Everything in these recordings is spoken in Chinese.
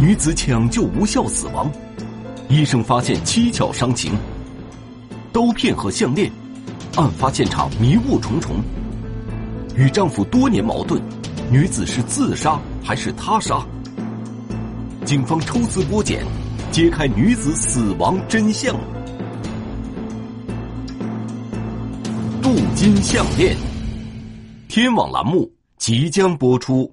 女子抢救无效死亡，医生发现蹊跷伤情。刀片和项链，案发现场迷雾重重。与丈夫多年矛盾，女子是自杀还是他杀？警方抽丝剥茧，揭开女子死亡真相。镀金项链，天网栏目即将播出。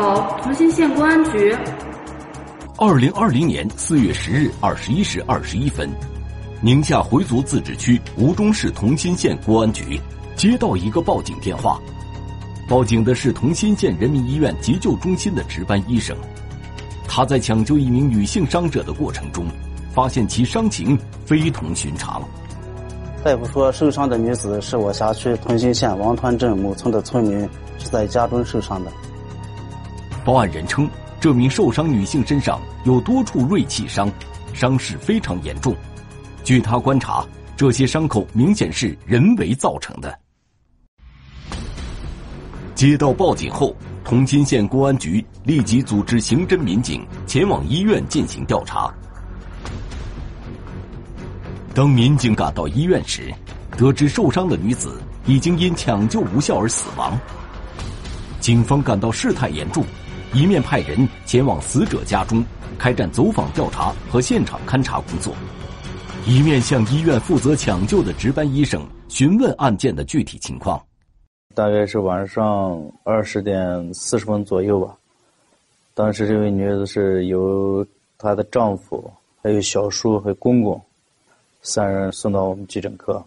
好，同心县公安局。二零二零年四月十日二十一时二十一分，宁夏回族自治区吴忠市同心县公安局接到一个报警电话，报警的是同心县人民医院急救中心的值班医生，他在抢救一名女性伤者的过程中，发现其伤情非同寻常。大夫说，受伤的女子是我辖区同心县王团镇某村的村民，是在家中受伤的。报案人称，这名受伤女性身上有多处锐器伤，伤势非常严重。据他观察，这些伤口明显是人为造成的。接到报警后，同心县公安局立即组织刑侦民警前往医院进行调查。当民警赶到医院时，得知受伤的女子已经因抢救无效而死亡。警方感到事态严重。一面派人前往死者家中开展走访调查和现场勘查工作，一面向医院负责抢救的值班医生询问案件的具体情况。大约是晚上二十点四十分左右吧。当时这位女子是由她的丈夫、还有小叔和公公三人送到我们急诊科。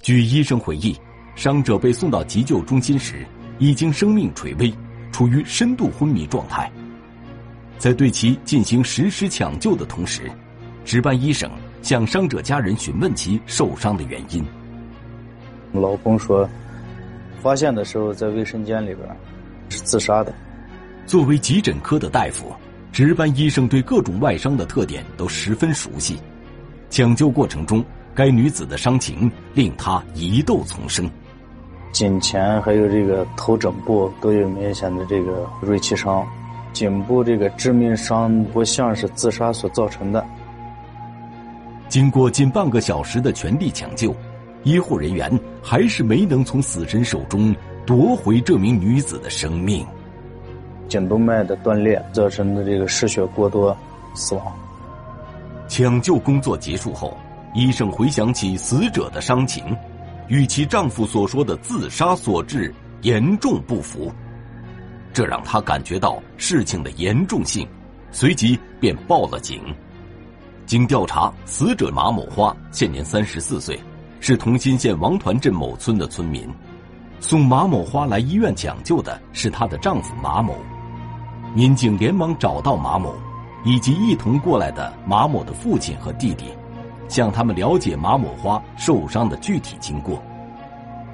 据医生回忆，伤者被送到急救中心时已经生命垂危。处于深度昏迷状态，在对其进行实施抢救的同时，值班医生向伤者家人询问其受伤的原因。老公说，发现的时候在卫生间里边，是自杀的。作为急诊科的大夫，值班医生对各种外伤的特点都十分熟悉。抢救过程中，该女子的伤情令他疑窦丛生。颈前还有这个头枕部都有明显的这个锐器伤，颈部这个致命伤不像是自杀所造成的。经过近半个小时的全力抢救，医护人员还是没能从死神手中夺回这名女子的生命。颈动脉的断裂造成的这个失血过多死亡。抢救工作结束后，医生回想起死者的伤情。与其丈夫所说的自杀所致严重不符，这让她感觉到事情的严重性，随即便报了警。经调查，死者马某花现年三十四岁，是同心县王团镇某村的村民。送马某花来医院抢救的是她的丈夫马某。民警连忙找到马某，以及一同过来的马某的父亲和弟弟。向他们了解马某花受伤的具体经过。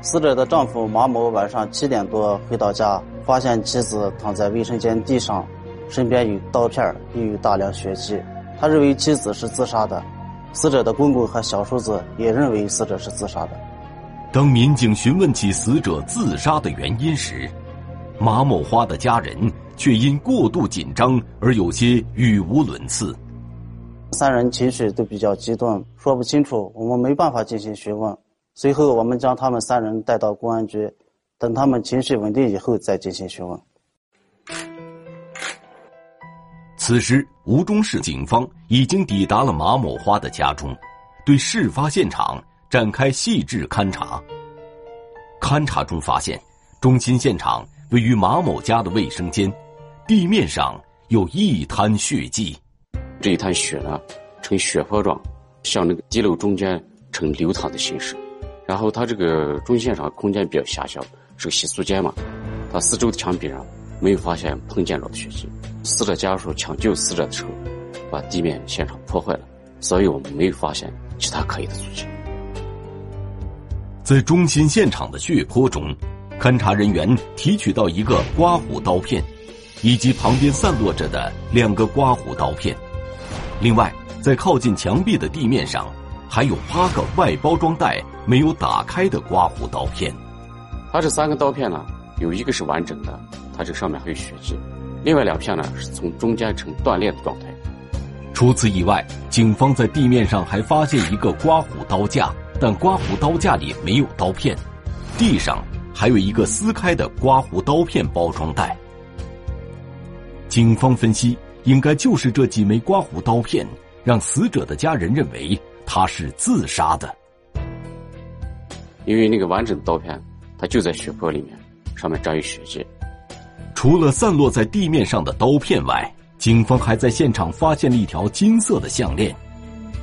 死者的丈夫马某晚上七点多回到家，发现妻子躺在卫生间地上，身边有刀片，也有大量血迹。他认为妻子是自杀的。死者的公公和小叔子也认为死者是自杀的。当民警询问起死者自杀的原因时，马某花的家人却因过度紧张而有些语无伦次。三人情绪都比较激动，说不清楚，我们没办法进行询问。随后，我们将他们三人带到公安局，等他们情绪稳定以后再进行询问。此时，吴忠市警方已经抵达了马某花的家中，对事发现场展开细致勘查。勘查中发现，中心现场位于马某家的卫生间，地面上有一滩血迹。这一滩血呢，呈血泊状，向那个地漏中间呈流淌的形式。然后它这个中线上空间比较狭小，是个洗漱间嘛，它四周的墙壁上没有发现碰见着的血迹。死者家属抢救死者的时候，把地面现场破坏了，所以我们没有发现其他可疑的足迹。在中心现场的血泊中，勘查人员提取到一个刮胡刀片，以及旁边散落着的两个刮胡刀片。另外，在靠近墙壁的地面上，还有八个外包装袋没有打开的刮胡刀片。它这三个刀片呢，有一个是完整的，它这上面还有血迹；另外两片呢，是从中间呈断裂的状态。除此以外，警方在地面上还发现一个刮胡刀架。但刮胡刀架里没有刀片，地上还有一个撕开的刮胡刀片包装袋。警方分析，应该就是这几枚刮胡刀片，让死者的家人认为他是自杀的。因为那个完整的刀片，它就在血泊里面，上面沾有血迹。除了散落在地面上的刀片外，警方还在现场发现了一条金色的项链。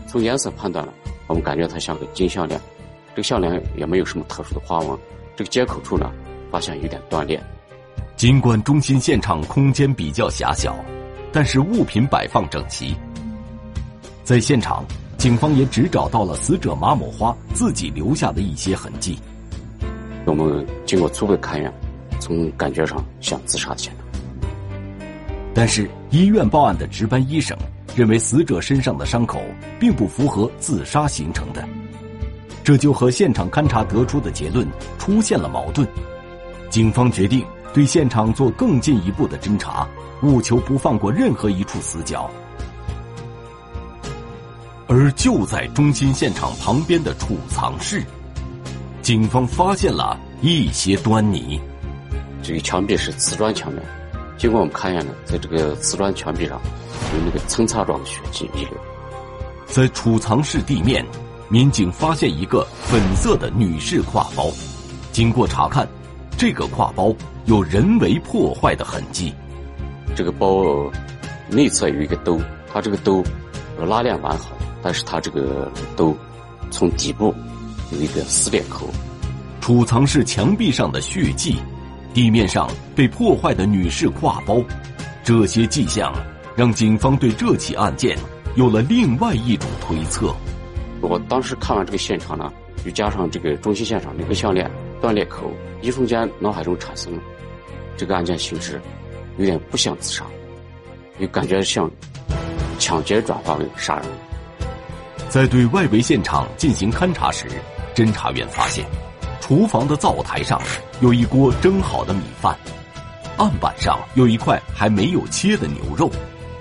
从颜色判断了。我们感觉它像个金项链，这个项链也没有什么特殊的花纹。这个接口处呢，发现有点断裂。尽管中心现场空间比较狭小，但是物品摆放整齐。在现场，警方也只找到了死者马某花自己留下的一些痕迹。我们经过初步勘验，从感觉上像自杀的现场。但是医院报案的值班医生。认为死者身上的伤口并不符合自杀形成的，这就和现场勘查得出的结论出现了矛盾。警方决定对现场做更进一步的侦查，务求不放过任何一处死角。而就在中心现场旁边的储藏室，警方发现了一些端倪。这个墙壁是瓷砖墙面。经过我们勘验呢，在这个瓷砖墙壁上有那个蹭擦状的血迹遗留。在储藏室地面，民警发现一个粉色的女士挎包。经过查看，这个挎包有人为破坏的痕迹。这个包内侧有一个兜，它这个兜拉链完好，但是它这个兜从底部有一个撕裂口。储藏室墙壁上的血迹。地面上被破坏的女士挎包，这些迹象让警方对这起案件有了另外一种推测。我当时看完这个现场呢，又加上这个中心现场那个项链断裂口，一瞬间脑海中产生这个案件性质有点不像自杀，又感觉像抢劫转化为杀人。在对外围现场进行勘查时，侦查员发现。厨房的灶台上有一锅蒸好的米饭，案板上有一块还没有切的牛肉，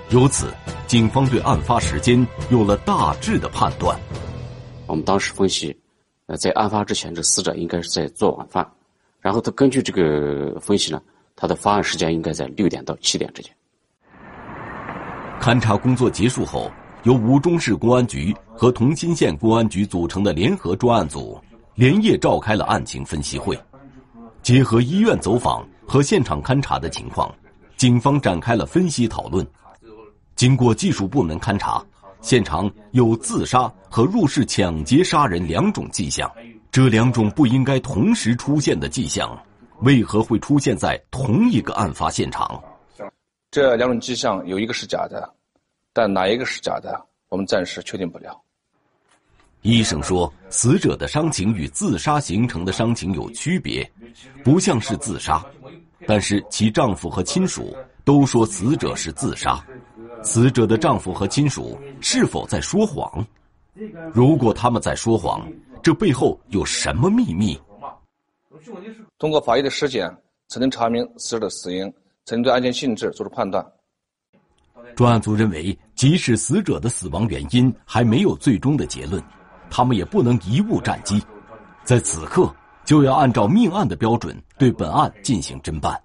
由此，警方对案发时间有了大致的判断。我们当时分析，呃，在案发之前，这死者应该是在做晚饭，然后他根据这个分析呢，他的发案时间应该在六点到七点之间。勘查工作结束后，由吴忠市公安局和同心县公安局组成的联合专案组。连夜召开了案情分析会，结合医院走访和现场勘查的情况，警方展开了分析讨论。经过技术部门勘查，现场有自杀和入室抢劫杀人两种迹象。这两种不应该同时出现的迹象，为何会出现在同一个案发现场？这两种迹象有一个是假的，但哪一个是假的，我们暂时确定不了。医生说，死者的伤情与自杀形成的伤情有区别，不像是自杀。但是其丈夫和亲属都说死者是自杀。死者的丈夫和亲属是否在说谎？如果他们在说谎，这背后有什么秘密？通过法医的尸检，才能查明死者的死因，才能对案件性质作出判断。专案组认为，即使死者的死亡原因还没有最终的结论。他们也不能贻误战机，在此刻就要按照命案的标准对本案进行侦办。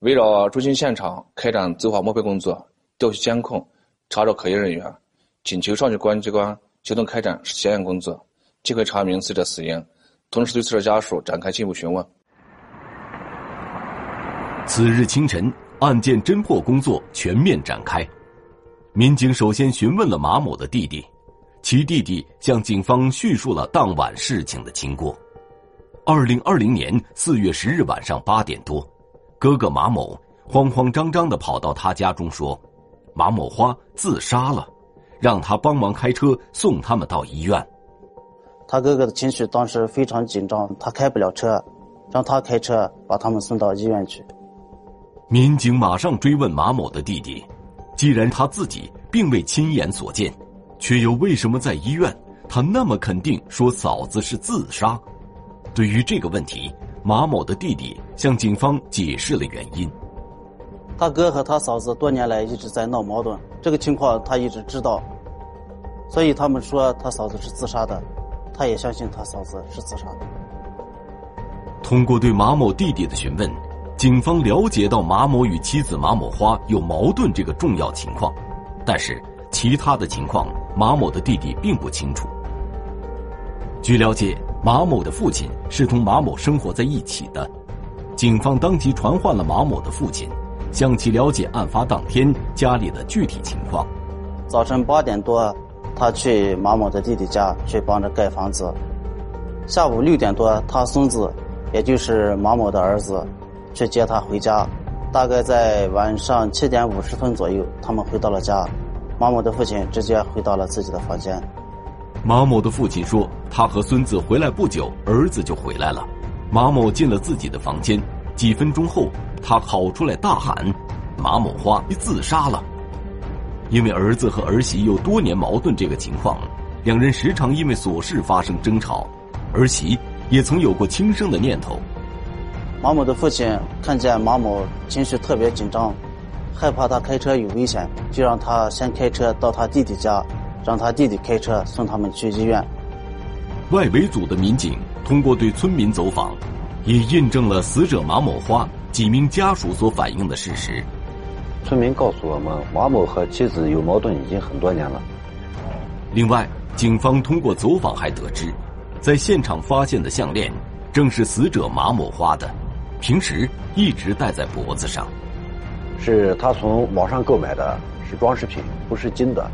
围绕中心现场开展走访摸排工作，调取监控，查找可疑人员，请求上级公安机关协同开展检验工作，尽快查明死者死因，同时对死者家属展开进一步询问。次日清晨，案件侦破工作全面展开，民警首先询问了马某的弟弟。其弟弟向警方叙述了当晚事情的经过。二零二零年四月十日晚上八点多，哥哥马某慌慌张张的跑到他家中说：“马某花自杀了，让他帮忙开车送他们到医院。”他哥哥的情绪当时非常紧张，他开不了车，让他开车把他们送到医院去。民警马上追问马某的弟弟：“既然他自己并未亲眼所见，却又为什么在医院？他那么肯定说嫂子是自杀？”对于这个问题，马某的弟弟向警方解释了原因：他哥和他嫂子多年来一直在闹矛盾，这个情况他一直知道，所以他们说他嫂子是自杀的。他也相信他嫂子是自杀的。通过对马某弟弟的询问，警方了解到马某与妻子马某花有矛盾这个重要情况，但是其他的情况马某的弟弟并不清楚。据了解，马某的父亲是同马某生活在一起的，警方当即传唤了马某的父亲，向其了解案发当天家里的具体情况。早晨八点多。他去马某的弟弟家去帮着盖房子。下午六点多，他孙子，也就是马某的儿子，去接他回家。大概在晚上七点五十分左右，他们回到了家。马某的父亲直接回到了自己的房间。马某的父亲说，他和孙子回来不久，儿子就回来了。马某进了自己的房间，几分钟后，他跑出来大喊：“马某花你自杀了。”因为儿子和儿媳有多年矛盾这个情况，两人时常因为琐事发生争吵，儿媳也曾有过轻生的念头。马某的父亲看见马某情绪特别紧张，害怕他开车有危险，就让他先开车到他弟弟家，让他弟弟开车送他们去医院。外围组的民警通过对村民走访，也印证了死者马某花几名家属所反映的事实。村民告诉我们，马某和妻子有矛盾已经很多年了。另外，警方通过走访还得知，在现场发现的项链正是死者马某花的，平时一直戴在脖子上。是他从网上购买的，是装饰品，不是金的。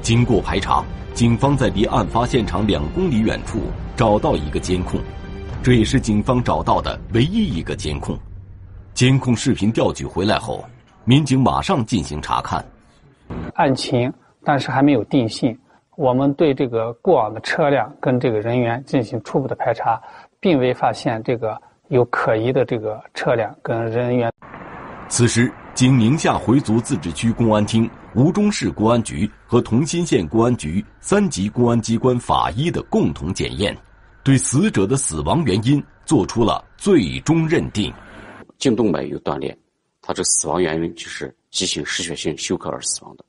经过排查，警方在离案发现场两公里远处找到一个监控，这也是警方找到的唯一一个监控。监控视频调取回来后，民警马上进行查看。案情，但是还没有定性。我们对这个过往的车辆跟这个人员进行初步的排查，并未发现这个有可疑的这个车辆跟人员。此时，经宁夏回族自治区公安厅、吴忠市公安局和同心县公安局三级公安机关法医的共同检验，对死者的死亡原因作出了最终认定。颈动脉有断裂，他这死亡原因就是急性失血性休克而死亡的。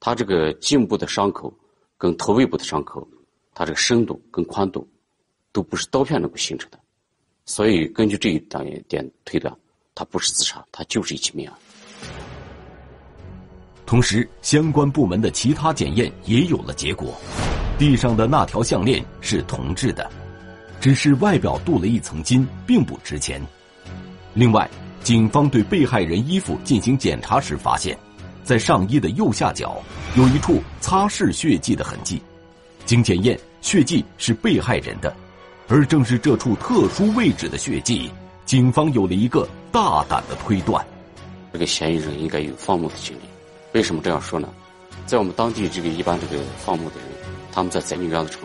他这个颈部的伤口跟头尾部的伤口，他这个深度跟宽度都不是刀片能够形成的，所以根据这一点点推断，他不是自杀，他就是一起命案。同时，相关部门的其他检验也有了结果，地上的那条项链是铜制的，只是外表镀了一层金，并不值钱。另外，警方对被害人衣服进行检查时发现，在上衣的右下角有一处擦拭血迹的痕迹。经检验，血迹是被害人的，而正是这处特殊位置的血迹，警方有了一个大胆的推断：这个嫌疑人应该有放牧的经历。为什么这样说呢？在我们当地，这个一般这个放牧的人，他们在宰牛羊的时候，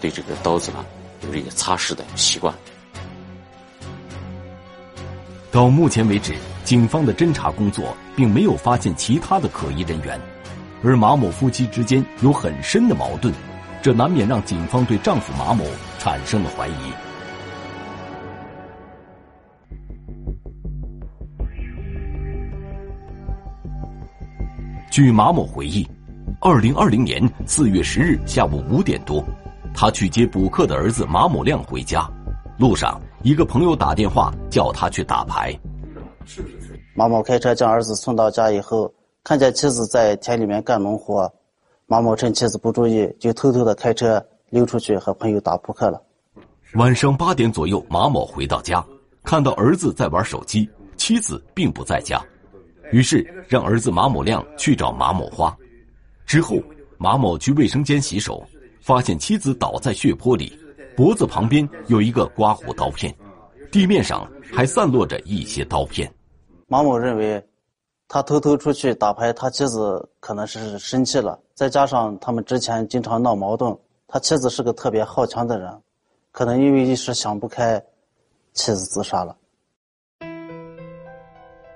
对这个刀子呢有这个擦拭的习惯。到目前为止，警方的侦查工作并没有发现其他的可疑人员，而马某夫妻之间有很深的矛盾，这难免让警方对丈夫马某产生了怀疑。据马某回忆，二零二零年四月十日下午五点多，他去接补课的儿子马某亮回家，路上。一个朋友打电话叫他去打牌。马某开车将儿子送到家以后，看见妻子在田里面干农活，马某趁妻子不注意，就偷偷的开车溜出去和朋友打扑克了。晚上八点左右，马某回到家，看到儿子在玩手机，妻子并不在家，于是让儿子马某亮去找马某花。之后，马某去卫生间洗手，发现妻子倒在血泊里。脖子旁边有一个刮胡刀片，地面上还散落着一些刀片。马某认为，他偷偷出去打牌，他妻子可能是生气了，再加上他们之前经常闹矛盾，他妻子是个特别好强的人，可能因为一时想不开，妻子自杀了。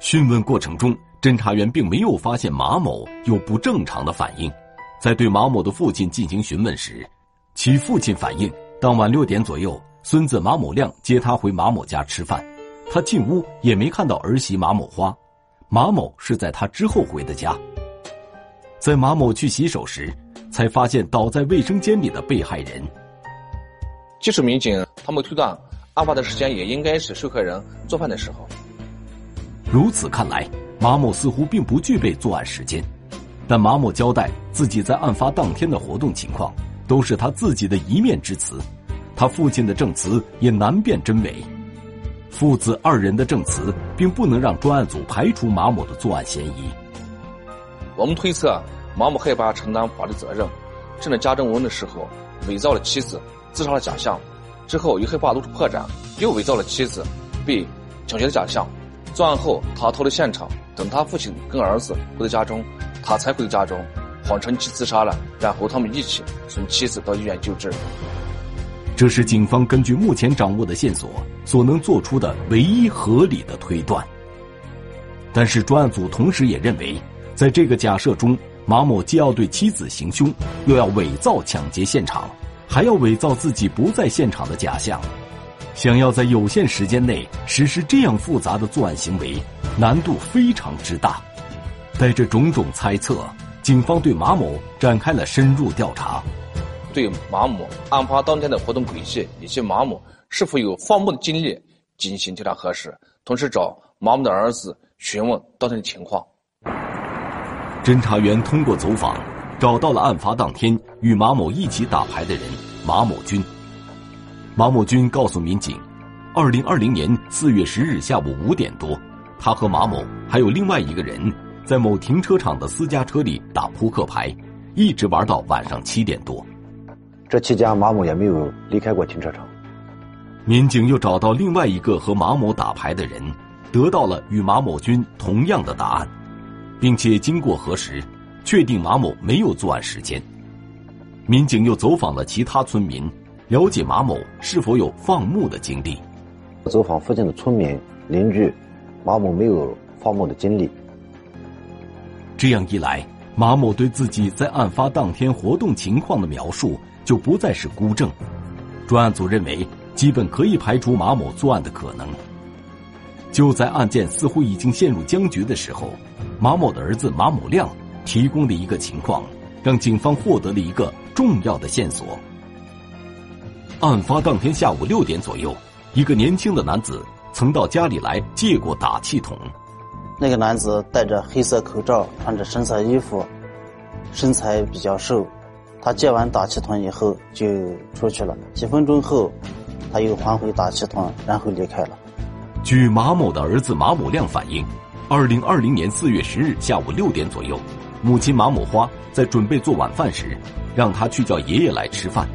讯问过程中，侦查员并没有发现马某有不正常的反应。在对马某的父亲进行询问时，其父亲反映，当晚六点左右，孙子马某亮接他回马某家吃饭，他进屋也没看到儿媳马某花，马某是在他之后回的家。在马某去洗手时，才发现倒在卫生间里的被害人。技术民警他们推断，案发的时间也应该是受害人做饭的时候。如此看来，马某似乎并不具备作案时间，但马某交代自己在案发当天的活动情况，都是他自己的一面之词，他父亲的证词也难辨真伪，父子二人的证词并不能让专案组排除马某的作案嫌疑。我们推测，马某害怕承担法律责任，趁着家中无人的时候，伪造了妻子自杀的假象，之后又害怕露出破绽，又伪造了妻子被抢劫的假象。作案后，他逃离现场，等他父亲跟儿子回到家中，他才回到家中，谎称其自杀了，然后他们一起送妻子到医院救治。这是警方根据目前掌握的线索所能做出的唯一合理的推断。但是专案组同时也认为，在这个假设中，马某既要对妻子行凶，又要伪造抢劫现场，还要伪造自己不在现场的假象。想要在有限时间内实施这样复杂的作案行为，难度非常之大。带着种种猜测，警方对马某展开了深入调查，对马某案发当天的活动轨迹以及马某是否有放牧的经历进行调查核实，同时找马某的儿子询问当天的情况。侦查员通过走访，找到了案发当天与马某一起打牌的人马某军。马某军告诉民警，二零二零年四月十日下午五点多，他和马某还有另外一个人，在某停车场的私家车里打扑克牌，一直玩到晚上七点多。这期间，马某也没有离开过停车场。民警又找到另外一个和马某打牌的人，得到了与马某军同样的答案，并且经过核实，确定马某没有作案时间。民警又走访了其他村民。了解马某是否有放牧的经历。走访附近的村民邻居，马某没有放牧的经历。这样一来，马某对自己在案发当天活动情况的描述就不再是孤证。专案组认为，基本可以排除马某作案的可能。就在案件似乎已经陷入僵局的时候，马某的儿子马某亮提供的一个情况，让警方获得了一个重要的线索。案发当天下午六点左右，一个年轻的男子曾到家里来借过打气筒。那个男子戴着黑色口罩，穿着深色衣服，身材比较瘦。他借完打气筒以后就出去了。几分钟后，他又还回打气筒，然后离开了。据马某的儿子马某亮反映，二零二零年四月十日下午六点左右，母亲马某花在准备做晚饭时，让他去叫爷爷来吃饭。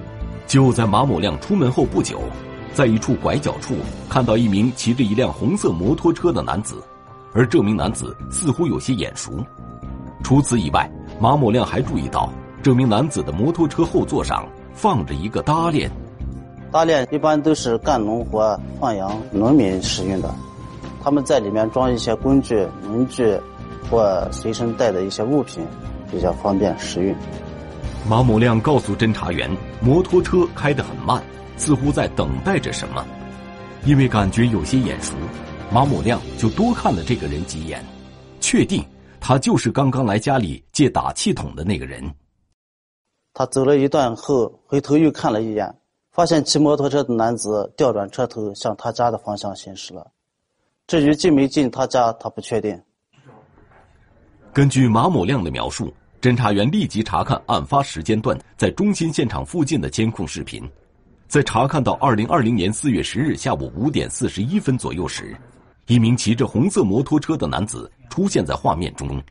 就在马某亮出门后不久，在一处拐角处看到一名骑着一辆红色摩托车的男子，而这名男子似乎有些眼熟。除此以外，马某亮还注意到这名男子的摩托车后座上放着一个搭链。搭链一般都是干农活、放羊农民使用的，他们在里面装一些工具、农具或随身带的一些物品，比较方便使用。马某亮告诉侦查员，摩托车开得很慢，似乎在等待着什么。因为感觉有些眼熟，马某亮就多看了这个人几眼，确定他就是刚刚来家里借打气筒的那个人。他走了一段后，回头又看了一眼，发现骑摩托车的男子调转车头向他家的方向行驶了。至于进没进他家，他不确定。根据马某亮的描述。侦查员立即查看案发时间段在中心现场附近的监控视频，在查看到二零二零年四月十日下午五点四十一分左右时，一名骑着红色摩托车的男子出现在画面中，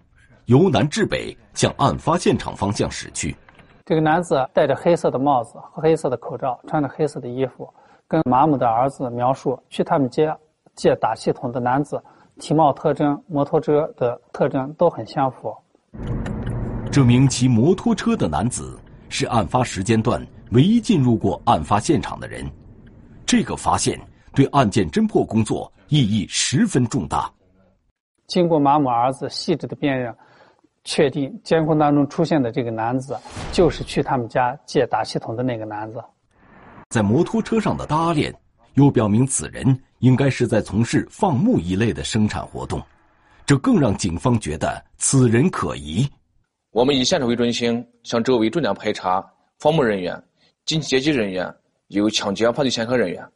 由南至北向案发现场方向驶去。这个男子戴着黑色的帽子和黑色的口罩，穿着黑色的衣服，跟马某的儿子描述去他们家借打气筒的男子体貌特征、摩托车的特征都很相符。这名骑摩托车的男子是案发时间段唯一进入过案发现场的人，这个发现对案件侦破工作意义十分重大。经过马某儿子细致的辨认。确定监控当中出现的这个男子，就是去他们家借打气筒的那个男子。在摩托车上的搭链，又表明此人应该是在从事放牧一类的生产活动，这更让警方觉得此人可疑。我们以现场为中心，向周围重点排查放牧人员、经济接机人员，有抢劫犯罪前科人员。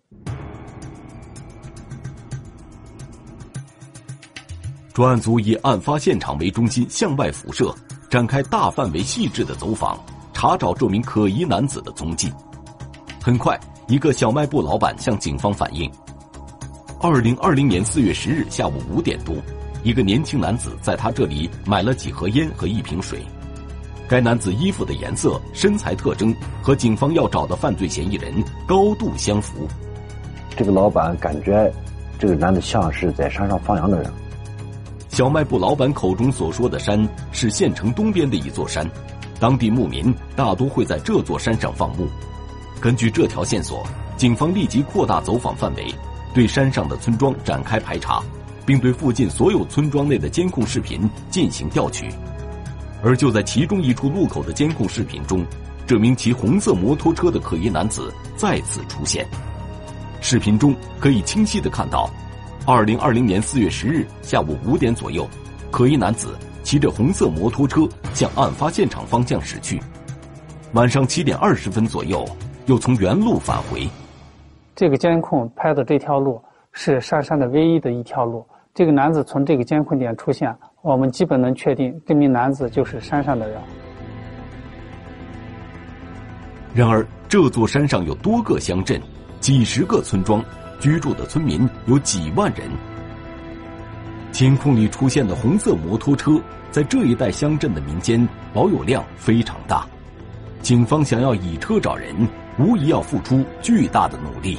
专案组以案发现场为中心向外辐射，展开大范围、细致的走访，查找这名可疑男子的踪迹。很快，一个小卖部老板向警方反映：，二零二零年四月十日下午五点多，一个年轻男子在他这里买了几盒烟和一瓶水。该男子衣服的颜色、身材特征和警方要找的犯罪嫌疑人高度相符。这个老板感觉，这个男的像是在山上放羊的人。小卖部老板口中所说的山是县城东边的一座山，当地牧民大多会在这座山上放牧。根据这条线索，警方立即扩大走访范围，对山上的村庄展开排查，并对附近所有村庄内的监控视频进行调取。而就在其中一处路口的监控视频中，这名骑红色摩托车的可疑男子再次出现。视频中可以清晰的看到。二零二零年四月十日下午五点左右，可疑男子骑着红色摩托车向案发现场方向驶去。晚上七点二十分左右，又从原路返回。这个监控拍的这条路是上山的唯一的一条路。这个男子从这个监控点出现，我们基本能确定这名男子就是山上的人。然而，这座山上有多个乡镇，几十个村庄。居住的村民有几万人。监控里出现的红色摩托车，在这一带乡镇的民间保有量非常大。警方想要以车找人，无疑要付出巨大的努力。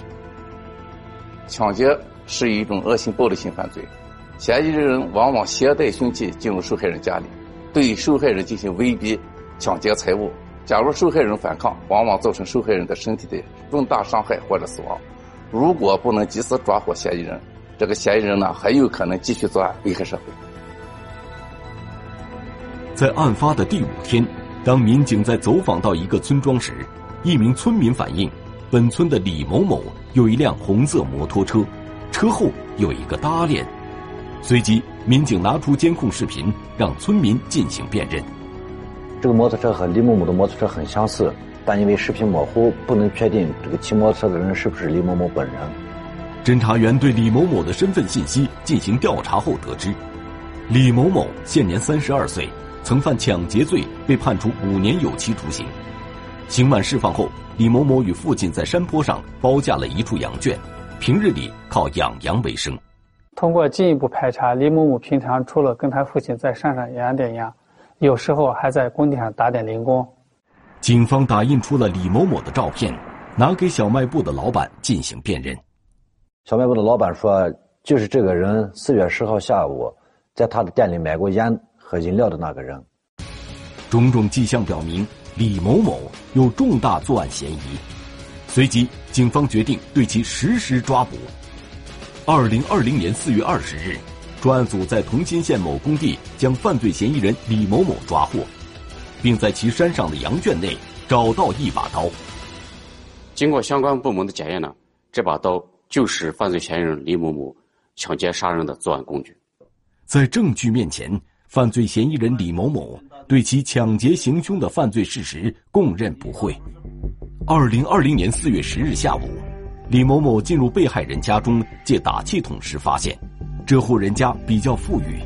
抢劫是一种恶性暴力性犯罪，嫌疑人往往携带凶器进入受害人家里，对受害人进行威逼、抢劫财物。假如受害人反抗，往往造成受害人的身体的重大伤害或者死亡。如果不能及时抓获嫌疑人，这个嫌疑人呢，很有可能继续作案，危害社会。在案发的第五天，当民警在走访到一个村庄时，一名村民反映，本村的李某某有一辆红色摩托车，车后有一个搭链。随即，民警拿出监控视频，让村民进行辨认。这个摩托车和李某某的摩托车很相似。但因为视频模糊，不能确定这个骑摩托车的人是不是李某某本人。侦查员对李某某的身份信息进行调查后得知，李某某现年三十二岁，曾犯抢劫罪，被判处五年有期徒刑。刑满释放后，李某某与父亲在山坡上包架了一处羊圈，平日里靠养羊为生。通过进一步排查，李某某平常除了跟他父亲在山上养点羊，有时候还在工地上打点零工。警方打印出了李某某的照片，拿给小卖部的老板进行辨认。小卖部的老板说：“就是这个人，四月十号下午在他的店里买过烟和饮料的那个人。”种种迹象表明，李某某有重大作案嫌疑。随即，警方决定对其实施抓捕。二零二零年四月二十日，专案组在同心县某工地将犯罪嫌疑人李某某抓获。并在其山上的羊圈内找到一把刀。经过相关部门的检验呢，这把刀就是犯罪嫌疑人李某某抢劫杀人的作案工具。在证据面前，犯罪嫌疑人李某某对其抢劫行凶的犯罪事实供认不讳。二零二零年四月十日下午，李某某进入被害人家中借打气筒时，发现这户人家比较富裕，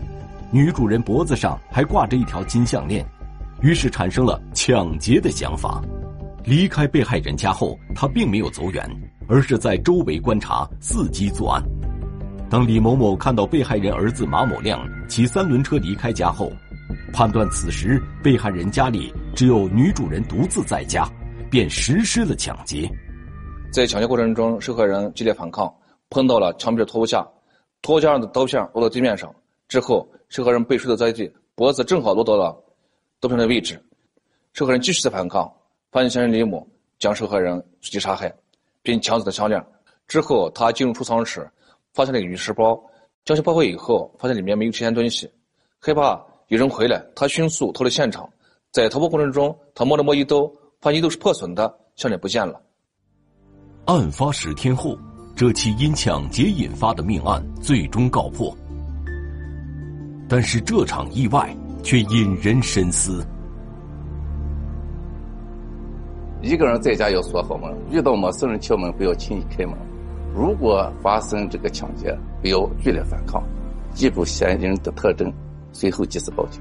女主人脖子上还挂着一条金项链。于是产生了抢劫的想法。离开被害人家后，他并没有走远，而是在周围观察，伺机作案。当李某某看到被害人儿子马某亮骑三轮车离开家后，判断此时被害人家里只有女主人独自在家，便实施了抢劫。在抢劫过程中，受害人激烈反抗，碰到了墙壁的托物架，托物架上的刀片落到地面上之后，受害人被摔倒在地，脖子正好落到了刀片的位置。受害人继续在反抗，发现嫌疑人李某将受害人随机杀害，并抢走了项链。之后，他进入储藏室，发现了一个玉石包，将其包回以后，发现里面没有其他东西，害怕有人回来，他迅速逃离现场。在逃跑过程中，他摸了摸衣兜，发现衣兜是破损的，项链不见了。案发十天后，这起因抢劫引发的命案最终告破。但是这场意外却引人深思。一个人在家要锁好门，遇到陌生人敲门不要轻易开门。如果发生这个抢劫，不要剧烈反抗，记住嫌疑人的特征，随后及时报警。